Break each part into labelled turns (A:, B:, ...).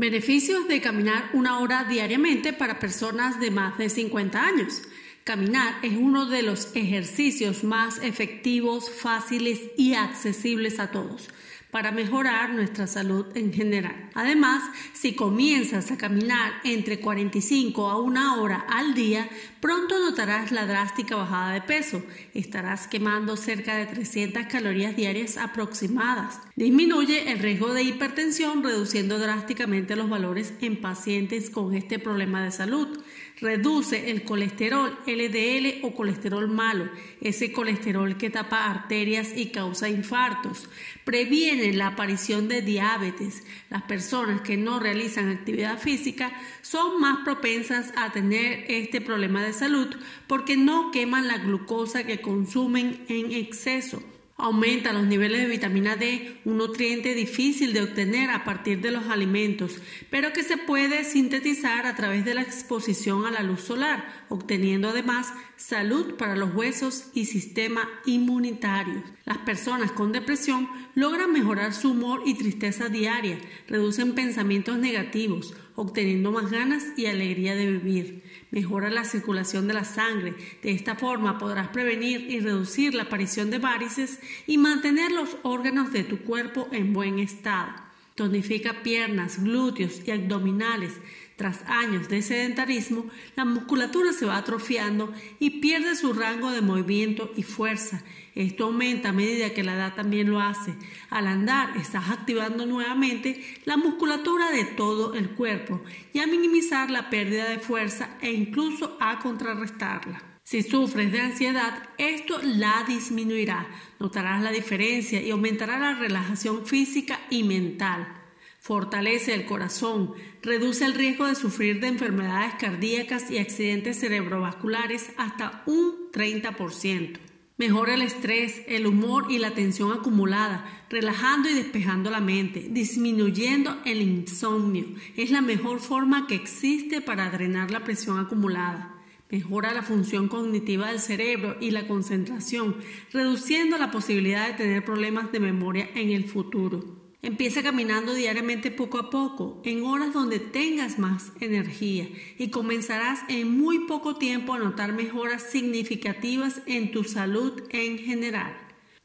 A: Beneficios de caminar una hora diariamente para personas de más de 50 años. Caminar es uno de los ejercicios más efectivos, fáciles y accesibles a todos para mejorar nuestra salud en general. Además, si comienzas a caminar entre 45 a una hora al día, pronto notarás la drástica bajada de peso. Estarás quemando cerca de 300 calorías diarias aproximadas. Disminuye el riesgo de hipertensión reduciendo drásticamente los valores en pacientes con este problema de salud. Reduce el colesterol LDL o colesterol malo, ese colesterol que tapa arterias y causa infartos. Previene la aparición de diabetes. Las personas que no realizan actividad física son más propensas a tener este problema de salud porque no queman la glucosa que consumen en exceso. Aumenta los niveles de vitamina D, un nutriente difícil de obtener a partir de los alimentos, pero que se puede sintetizar a través de la exposición a la luz solar, obteniendo además salud para los huesos y sistema inmunitario. Las personas con depresión logran mejorar su humor y tristeza diaria, reducen pensamientos negativos, obteniendo más ganas y alegría de vivir. Mejora la circulación de la sangre. De esta forma podrás prevenir y reducir la aparición de varices y mantener los órganos de tu cuerpo en buen estado. Tonifica piernas, glúteos y abdominales. Tras años de sedentarismo, la musculatura se va atrofiando y pierde su rango de movimiento y fuerza. Esto aumenta a medida que la edad también lo hace. Al andar, estás activando nuevamente la musculatura de todo el cuerpo y a minimizar la pérdida de fuerza e incluso a contrarrestarla. Si sufres de ansiedad, esto la disminuirá. Notarás la diferencia y aumentará la relajación física y mental fortalece el corazón, reduce el riesgo de sufrir de enfermedades cardíacas y accidentes cerebrovasculares hasta un 30%. Mejora el estrés, el humor y la tensión acumulada, relajando y despejando la mente, disminuyendo el insomnio. Es la mejor forma que existe para drenar la presión acumulada. Mejora la función cognitiva del cerebro y la concentración, reduciendo la posibilidad de tener problemas de memoria en el futuro. Empieza caminando diariamente poco a poco, en horas donde tengas más energía y comenzarás en muy poco tiempo a notar mejoras significativas en tu salud en general.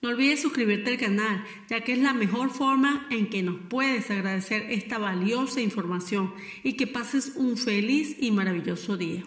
A: No olvides suscribirte al canal, ya que es la mejor forma en que nos puedes agradecer esta valiosa información y que pases un feliz y maravilloso día.